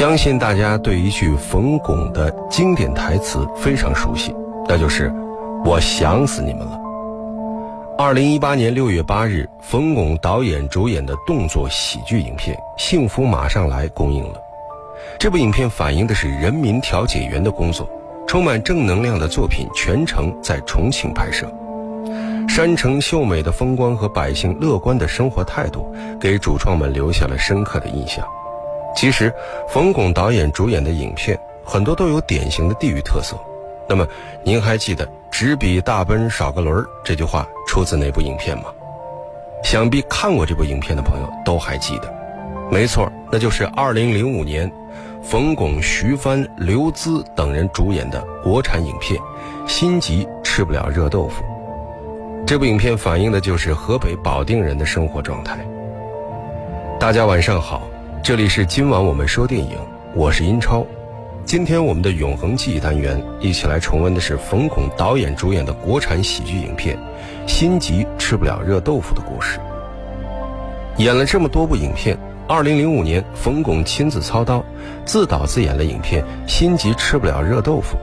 相信大家对一句冯巩的经典台词非常熟悉，那就是“我想死你们了”。二零一八年六月八日，冯巩导演主演的动作喜剧影片《幸福马上来》公映了。这部影片反映的是人民调解员的工作，充满正能量的作品全程在重庆拍摄。山城秀美的风光和百姓乐观的生活态度，给主创们留下了深刻的印象。其实，冯巩导演主演的影片很多都有典型的地域特色。那么，您还记得“只比大奔少个轮儿”这句话出自哪部影片吗？想必看过这部影片的朋友都还记得。没错，那就是2005年，冯巩、徐帆、刘孜等人主演的国产影片《心急吃不了热豆腐》。这部影片反映的就是河北保定人的生活状态。大家晚上好。这里是今晚我们说电影，我是英超。今天我们的永恒记忆单元，一起来重温的是冯巩导演主演的国产喜剧影片《心急吃不了热豆腐》的故事。演了这么多部影片，二零零五年冯巩亲自操刀，自导自演了影片《心急吃不了热豆腐》。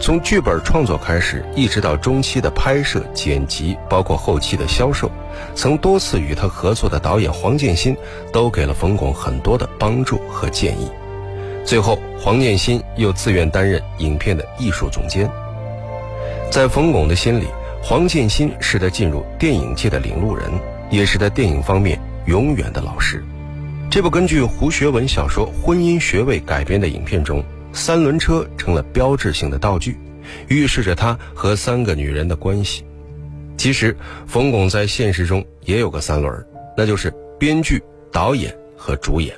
从剧本创作开始，一直到中期的拍摄、剪辑，包括后期的销售，曾多次与他合作的导演黄建新都给了冯巩很多的帮助和建议。最后，黄建新又自愿担任影片的艺术总监。在冯巩的心里，黄建新是他进入电影界的领路人，也是他电影方面永远的老师。这部根据胡学文小说《婚姻学位》改编的影片中。三轮车成了标志性的道具，预示着他和三个女人的关系。其实，冯巩在现实中也有个三轮，那就是编剧、导演和主演。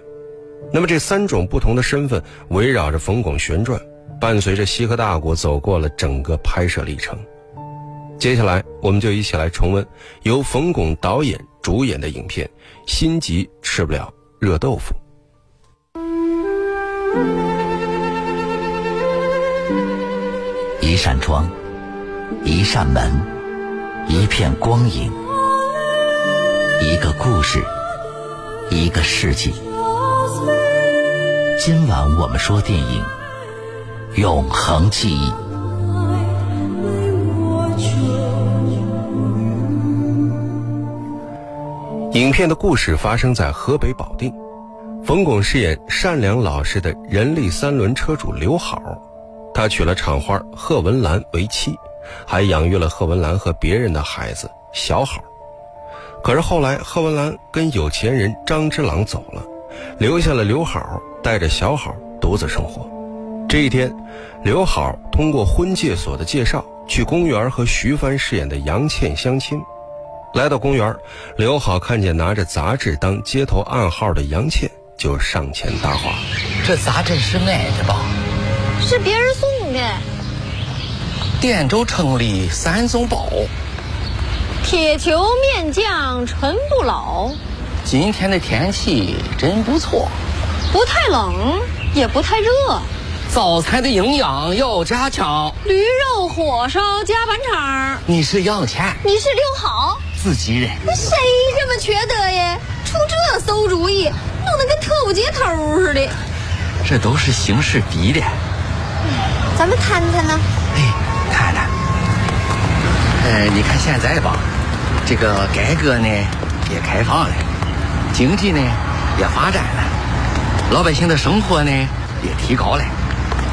那么，这三种不同的身份围绕着冯巩旋转，伴随着西河大鼓走过了整个拍摄历程。接下来，我们就一起来重温由冯巩导演主演的影片《心急吃不了热豆腐》。一扇窗，一扇门，一片光影，一个故事，一个世纪。今晚我们说电影《永恒记忆》。影片的故事发生在河北保定，冯巩饰演善良老实的人力三轮车主刘好。他娶了厂花贺文兰为妻，还养育了贺文兰和别人的孩子小好。可是后来贺文兰跟有钱人张之朗走了，留下了刘好带着小好独自生活。这一天，刘好通过婚介所的介绍去公园和徐帆饰演的杨倩相亲。来到公园，刘好看见拿着杂志当街头暗号的杨倩，就上前搭话：“这杂志是买的吧？”是别人。滇州城里三宗宝：铁球面酱陈不老。今天的天气真不错，不太冷，也不太热。早餐的营养要加强。驴肉火烧加板肠。你是杨钱，你是刘好，自己人。那谁这么缺德呀？出这馊主意，弄得跟特务接头似的。这都是形势逼的。咱们谈谈呢？哎，你看现在吧，这个改革呢也开放了，经济呢也发展了，老百姓的生活呢也提高了，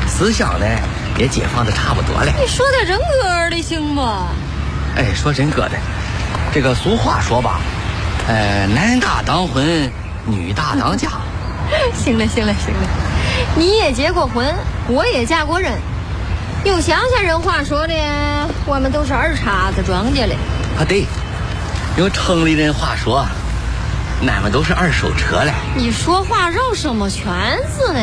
思想呢也解放的差不多了。你说点人格的行不？哎，说人格的，这个俗话说吧，呃，男大当婚，女大当嫁。行了，行了，行了。你也结过婚，我也嫁过人，有乡下人话说的，我们都是二茬子庄稼嘞。啊，对，用城里人话说，俺们都是二手车嘞。你说话绕什么圈子呢？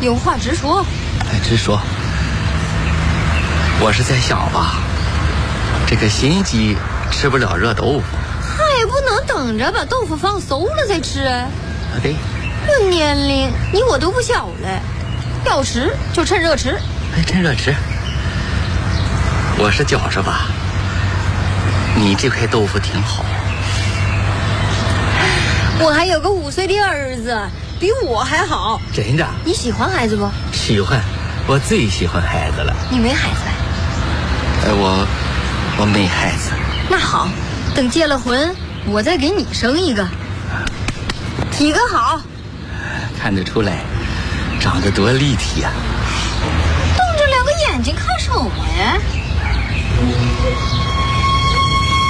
有话直说。哎，直说。我是在想吧，这个心急吃不了热豆腐，还不能等着把豆腐放馊了再吃。啊，对。这年龄，你我都不小了，要吃就趁热吃。哎，趁热吃。我是觉着吧，你这块豆腐挺好。我还有个五岁的儿子，比我还好。真的？你喜欢孩子不？喜欢，我最喜欢孩子了。你没孩子？呃，我我没孩子。那好，等结了婚，我再给你生一个。体格好，看得出来，长得多立体呀、瞪着两个眼睛看什么呀？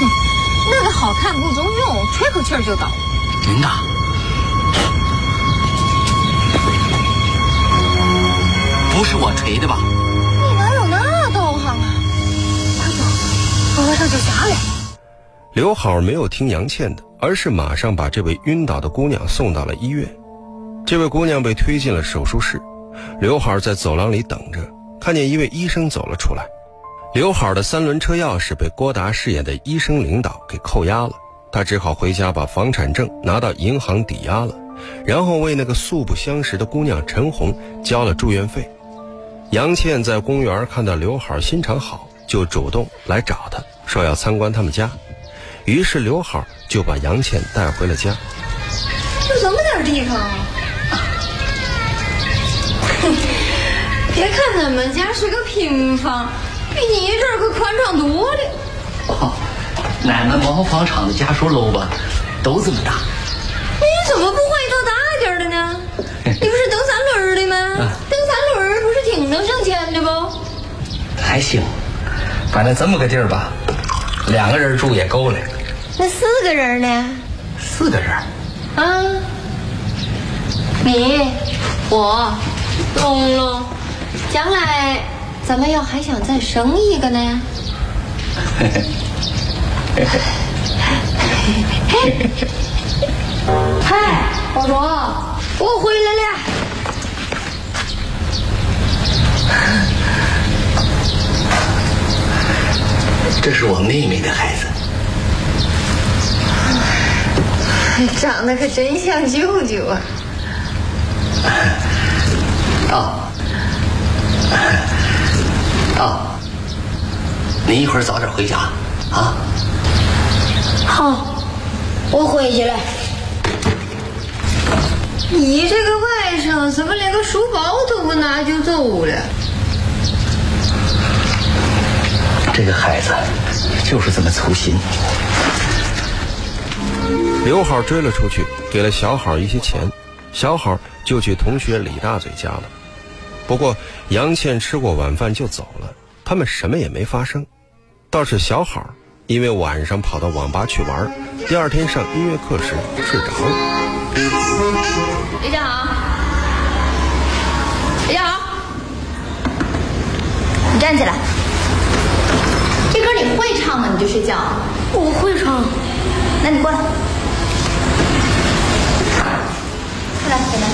哼那个好看不中用，吹口气儿就倒。真的？不是我吹的吧？你哪有那道行啊？快走，和尚就下来。刘好没有听杨倩的，而是马上把这位晕倒的姑娘送到了医院。这位姑娘被推进了手术室，刘好在走廊里等着，看见一位医生走了出来。刘好的三轮车钥匙被郭达饰演的医生领导给扣押了，他只好回家把房产证拿到银行抵押了，然后为那个素不相识的姑娘陈红交了住院费。杨倩在公园看到刘好心肠好，就主动来找他，说要参观他们家。于是刘好就把杨倩带回了家。就这么点地方啊？别看咱们家是个平房，比你这儿可宽敞多了。哦，俺们毛纺厂的家属楼吧，都这么大。你怎么不换一套大点儿的呢？你不是蹬三轮儿的吗？蹬三轮儿不是挺能挣钱的不？还行，反正这么个地儿吧，两个人住也够了。那四个人呢？四个人，啊，你，我，懂了。将来咱们要还想再生一个呢？嗨，我说我回来了。这是我妹妹的孩子。长得可真像舅舅啊！哦，哦，你一会儿早点回家啊。好，我回去了。你这个外甥怎么连个书包都不拿就走了？这个孩子就是这么粗心。刘好追了出去，给了小好一些钱，小好就去同学李大嘴家了。不过杨倩吃过晚饭就走了，他们什么也没发生。倒是小好因为晚上跑到网吧去玩，第二天上音乐课时睡着了。李家好，李家好，你站起来。这歌你会唱吗？你就睡觉。我会唱。那你过来，过来，简单。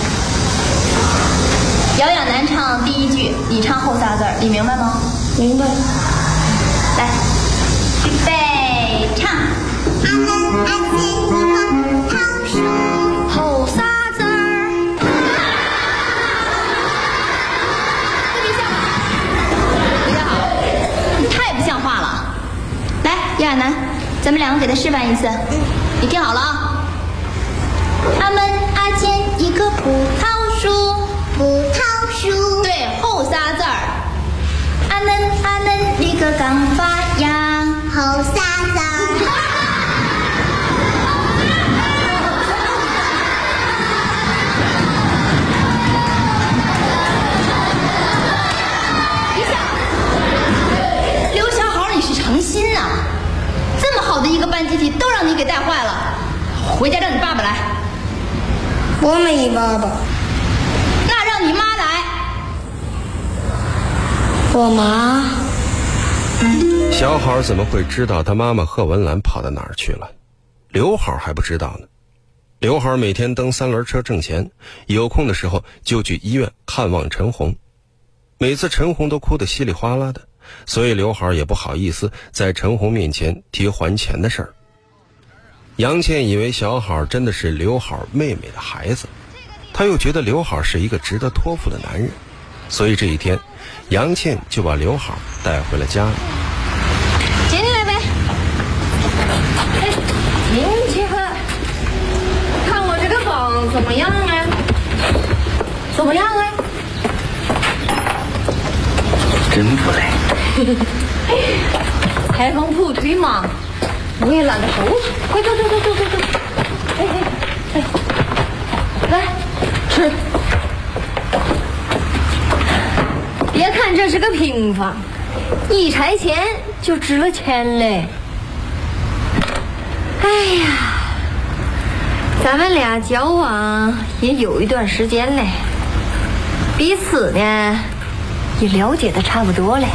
遥远难唱第一句，你唱后仨字儿，你明白吗？明白。来，预备，唱。后仨字儿，特别像。大家好，你太不像话了。来，姚亚楠，咱们两个给他示范一次。你听好了啊。阿门阿前一棵葡萄树，葡萄树。对，后仨字儿。阿嫩阿嫩你个刚发芽，后仨字儿。刘小好，你是诚心呐、这么好的一个班集体都让你给带坏了，回家让你爸爸来，我没爸爸，那让你妈来。我妈。小好怎么会知道他妈妈贺文兰跑到哪儿去了？刘好还不知道呢。刘好每天蹬三轮车挣钱，有空的时候就去医院看望陈红。每次陈红都哭得稀里哗啦的，所以刘好也不好意思在陈红面前提还钱的事儿。杨倩以为小好真的是刘好妹妹的孩子，她又觉得刘好是一个值得托付的男人，所以这一天，杨倩就把刘好带回了家。接你来呗，哎，林姐，看我这个妆怎么样啊？怎么样啊？真不赖。哎，裁缝铺忒忙，我也懒得收拾，快走走走走走走。哎哎哎，来，吃。看这是个平房，一拆迁就值了钱嘞。哎呀，咱们俩交往也有一段时间嘞，彼此呢也了解的差不多嘞。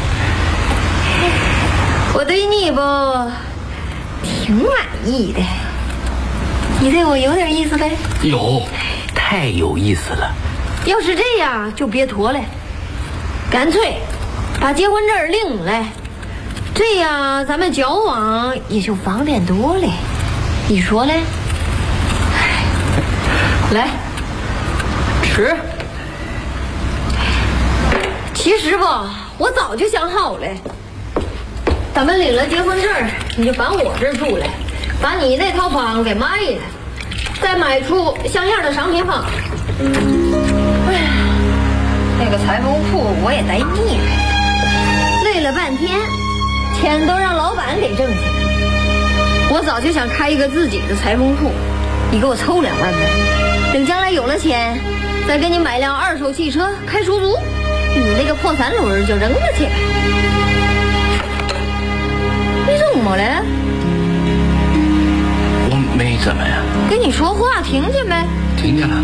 我对你不挺满意的，你对我有点意思呗？有，太有意思了。要是这样，就别拖了，干脆把结婚证领来，这样咱们交往也就方便多了。你说呢？来，吃。其实吧，我早就想好了。咱们领了结婚证，你就搬我这儿住来，把你那套房给卖了，再买处像样的商品房。那个裁缝铺我也待腻了，累了半天，钱都让老板给挣去了。我早就想开一个自己的裁缝铺，你给我凑两万呗，等将来有了钱，再给你买辆二手汽车开出租，你那个破三轮就扔了去。你怎么了？我没怎么呀。跟你说话，听见没？听见了，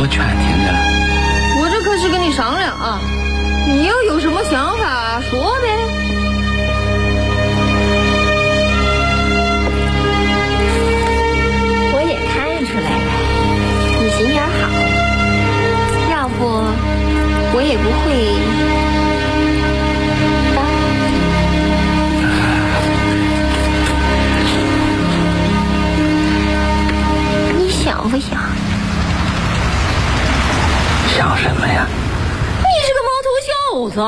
我全听见了。是跟你商量啊，你要有什么想法说呗。我也看出来了，你心眼好，要不我也不会。你想不想？想什么呀？你是个毛头小子！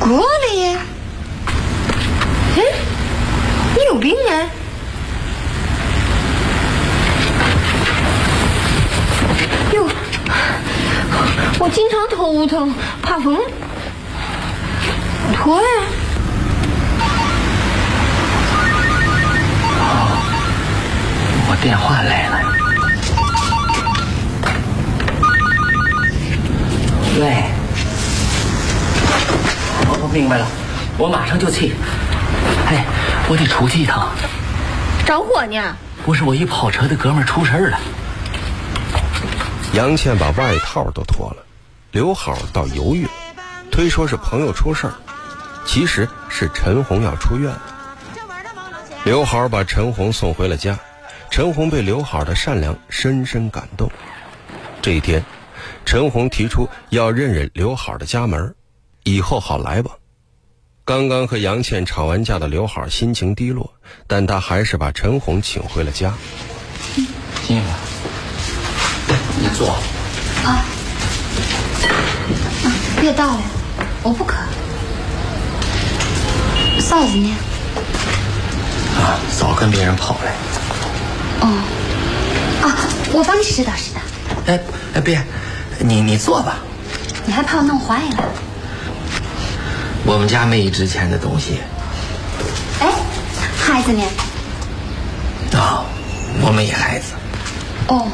过来呀！哎，你有病啊！哟，我经常头疼，怕风。脱呀！我电话来了。喂，我我明白了，我马上就去。哎，我得出去一趟。着火呢？不是，我一跑车的哥们儿出事儿了。杨倩把外套都脱了，刘好倒犹豫了，推说是朋友出事儿，其实是陈红要出院了。刘好把陈红送回了家。陈红被刘好的善良深深感动。这一天，陈红提出要认认刘好的家门，以后好来往。刚刚和杨倩吵完架的刘好心情低落，但他还是把陈红请回了家。进来，你坐。啊，别倒了，我不渴。嫂子呢？啊，早跟别人跑了。哦，啊，我帮你拾掇拾掇。哎哎，别，你你坐吧。你还怕我弄坏了？我们家没值钱的东西。哎，孩子呢？啊，我没孩子。哦。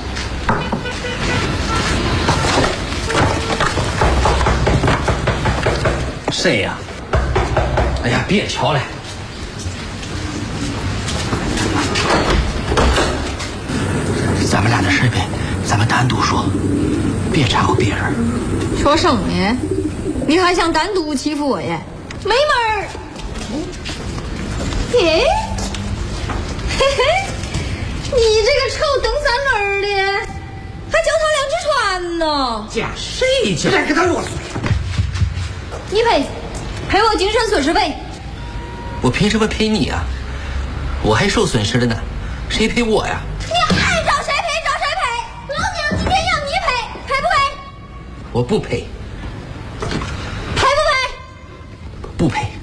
谁呀？哎呀，别敲了。咱们俩的事呗，咱们单独说，别掺和别人。说什么呢？你还想单独欺负我呀？没门儿！哎，嘿嘿，你这个臭蹬三轮的，还脚踏两只船呢？嫁谁去？别跟他啰嗦。你赔，赔我精神损失费。我凭什么赔你啊？我还受损失了呢，谁赔我呀？我不赔，赔不赔？不赔，赔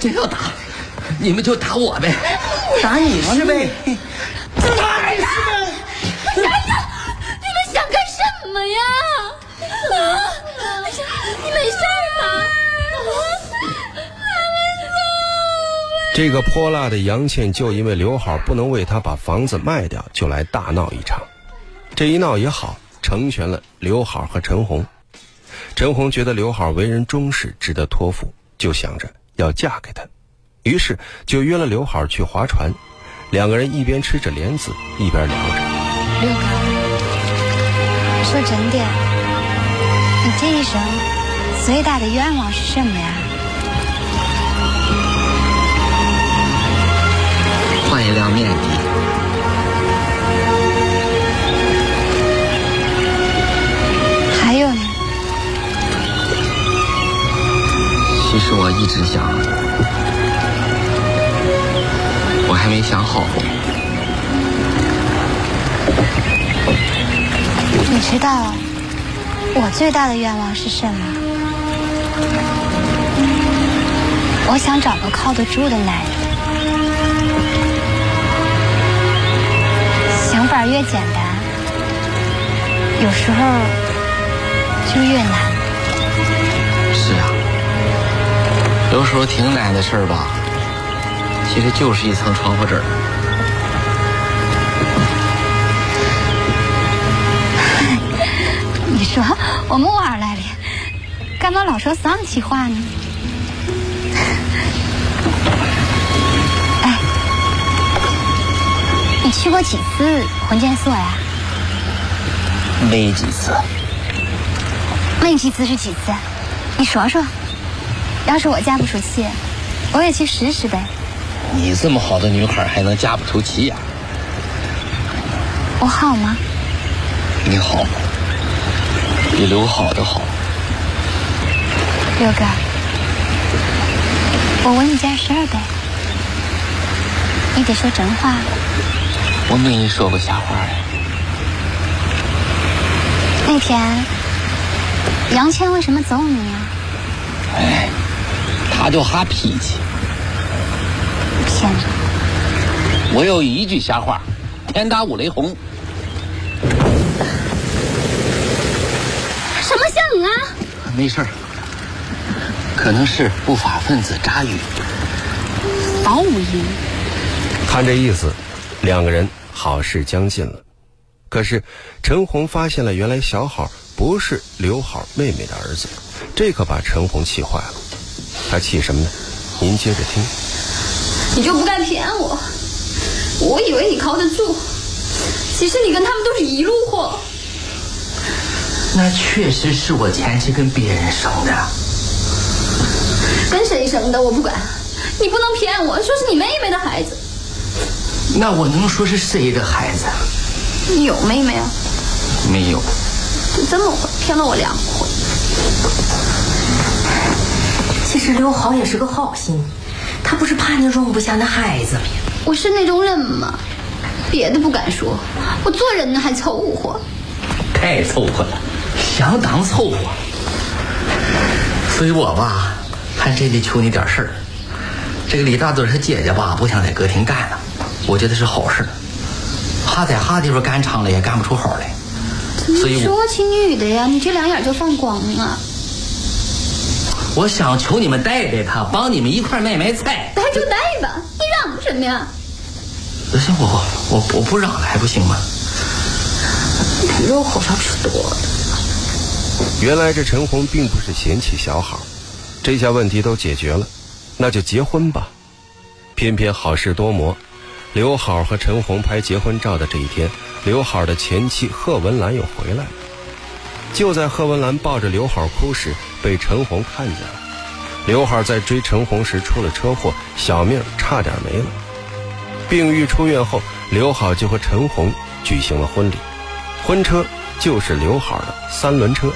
真要打，你们就打我呗，打你是呗，打你是呗。哎呀，你们想干什么呀？啊！哎呀，你没事吧？这个泼辣的杨倩就因为刘好不能为她把房子卖掉，就来大闹一场。这一闹也好，成全了刘好和陈红。陈红觉得刘好为人忠实，值得托付，就想着要嫁给他，于是就约了刘好去划船。两个人一边吃着莲子，一边聊着。六哥，说真的，你这一生最大的愿望是什么呀？换一辆面的。一直想，我还没想好。你知道我最大的愿望是什么？我想找个靠得住的男人。想法越简单，有时候就越难。有时候挺难的事儿吧，其实就是一层窗户纸。你说我们玩儿来了，干嘛老说丧气话呢？哎，你去过几次婚检所呀？没几次，没几次是几次？你说说。要是我嫁不出去，我也去试试呗。你这么好的女孩还能嫁不出去呀、我好吗？你好，比刘好的好。六哥，我问你件事儿呗，你得说真话。我没说过瞎话呀。那天杨倩为什么揍你呀？哎，他就哈脾气。骗人！我有一句瞎话，天打五雷轰。什么响啊？没事儿，可能是不法分子炸鱼。报应。看这意思，两个人好事将近了。可是陈红发现了，原来小好不是刘好妹妹的儿子，这可把陈红气坏了。他气什么呢？您接着听。你就不该骗我？我以为你靠得住，其实你跟他们都是一路货。那确实是我前妻跟别人生的。跟谁生的我不管，你不能骗我说是你妹妹的孩子。那我能说是谁的孩子？你有妹妹啊？没有。就这么回骗了我两回。其实刘豪也是个好心，他不是怕你容不下那孩子吗？我是那种人吗？别的不敢说，我做人呢还凑合。太凑合了，相当凑合。所以我吧，还真得求你点事儿。这个李大嘴他姐姐吧，不想在歌厅干了，我觉得是好事。他在哈地方干长了也干不出好来，所以我说起女的呀，你这两眼就放光啊！我想求你们带带他，帮你们一块儿买买菜。带就带吧，你嚷什么呀？行，我我我不嚷了还不行吗？肉好像吃多了。原来这陈红并不是嫌弃小好，这下问题都解决了，那就结婚吧。偏偏好事多磨，刘好和陈红拍结婚照的这一天，刘好的前妻贺文兰又回来了。就在贺文兰抱着刘好哭时，被陈红看见了。刘海在追陈红时出了车祸，小命差点没了。病愈出院后，刘海就和陈红举行了婚礼，婚车就是刘海的三轮车。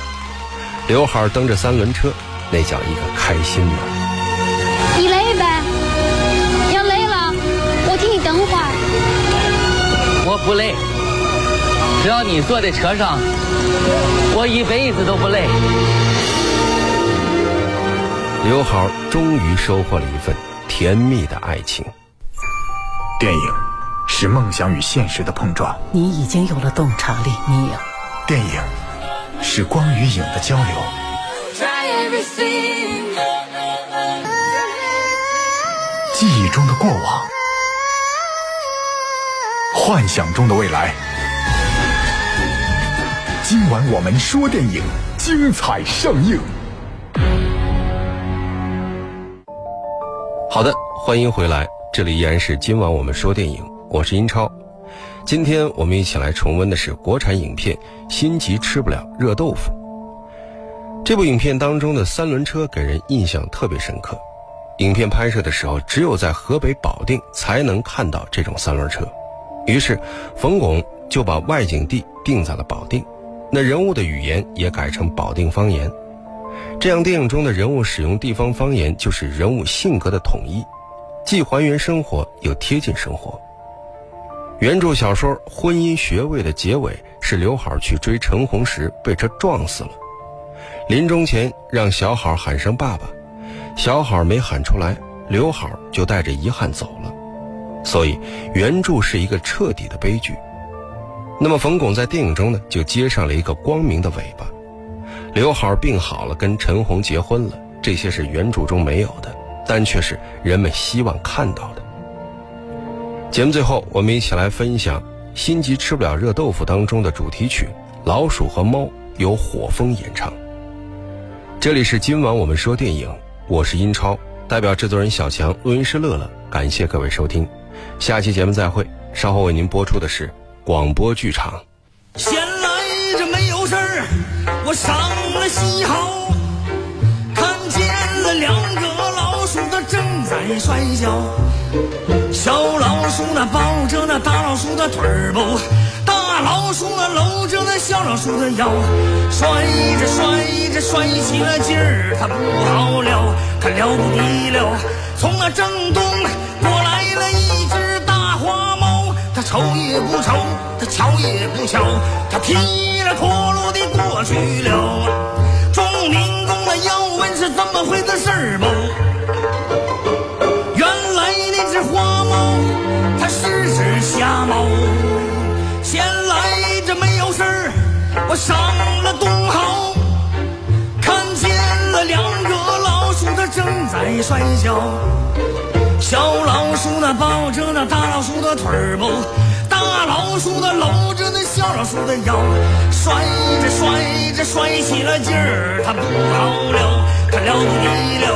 刘海蹬着三轮车，那叫一个开心呐！你累呗？要累了，我替你等会儿。我不累，只要你坐在车上，我一辈子都不累。刘好终于收获了一份甜蜜的爱情。电影是梦想与现实的碰撞，你已经有了洞察力，你有。电影是光与影的交流，记忆中的过往，幻想中的未来。今晚我们说电影，精彩上映。好的，欢迎回来，这里依然是今晚我们说电影，我是英超。今天我们一起来重温的是国产影片《心急吃不了热豆腐》。这部影片当中的三轮车给人印象特别深刻。影片拍摄的时候，只有在河北保定才能看到这种三轮车，于是冯巩就把外景地定在了保定，那人物的语言也改成保定方言。这样，电影中的人物使用地方方言，就是人物性格的统一，既还原生活，又贴近生活。原著小说《婚姻学位》的结尾是刘好去追陈红时被车撞死了，临终前让小好喊声爸爸。小好没喊出来，刘好就带着遗憾走了，所以原著是一个彻底的悲剧。那么冯巩在电影中呢，就接上了一个光明的尾巴。刘好病好了，跟陈红结婚了，这些是原著中没有的，但却是人们希望看到的。节目最后，我们一起来分享《心急吃不了热豆腐》当中的主题曲《老鼠和猫》，由火风演唱。这里是今晚我们说电影。我是英超，代表制作人小强，录音师乐乐，感谢各位收听，下期节目再会。稍后为您播出的是广播剧场。闲来这没有事儿，我上西豪，看见了两个老鼠它正在摔跤，小老鼠那抱着那大老鼠的腿儿不。大老鼠那搂着那小老鼠的腰，摔着摔着摔起了劲儿，它不好了，它了不得了。从那正东过来了一只大花猫，它瞅也不瞅，它瞧也不瞧，它踢了陀螺的过去了。问是怎么回事儿不？原来那只花猫，它是只瞎猫。闲来这没有事儿，我上了东豪，看见了两个老鼠，它正在摔跤。小老鼠它抱着那大老鼠的腿儿不，大老鼠它搂着那小老鼠的腰，摔着摔着摔起了劲儿，它不好了，了不得了。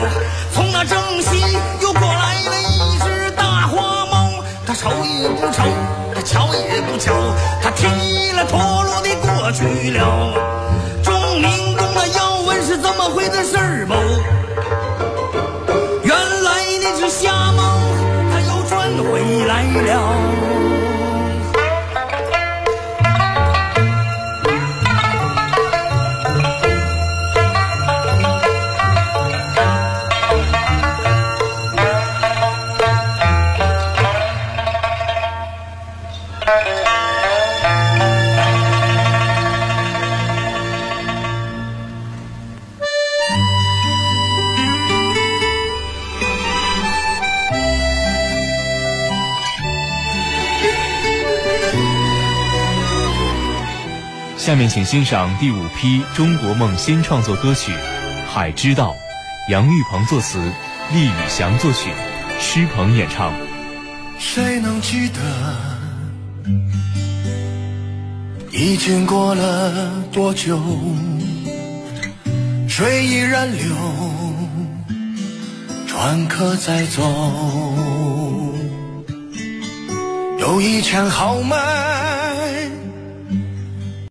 从那正西又过来了一只大花猫，它瞅也不瞅。它瞧也不瞧，它踢了陀螺的过去了。众民工啊，要问是怎么回的事儿不？原来那只瞎猫，它又转回来了。下面请欣赏第五批中国梦新创作歌曲《海之道》，杨玉鹏作词，厉宇翔作曲，施鹏演唱。谁能记得已经过了多久？水依然流，船客在走，有一腔豪迈。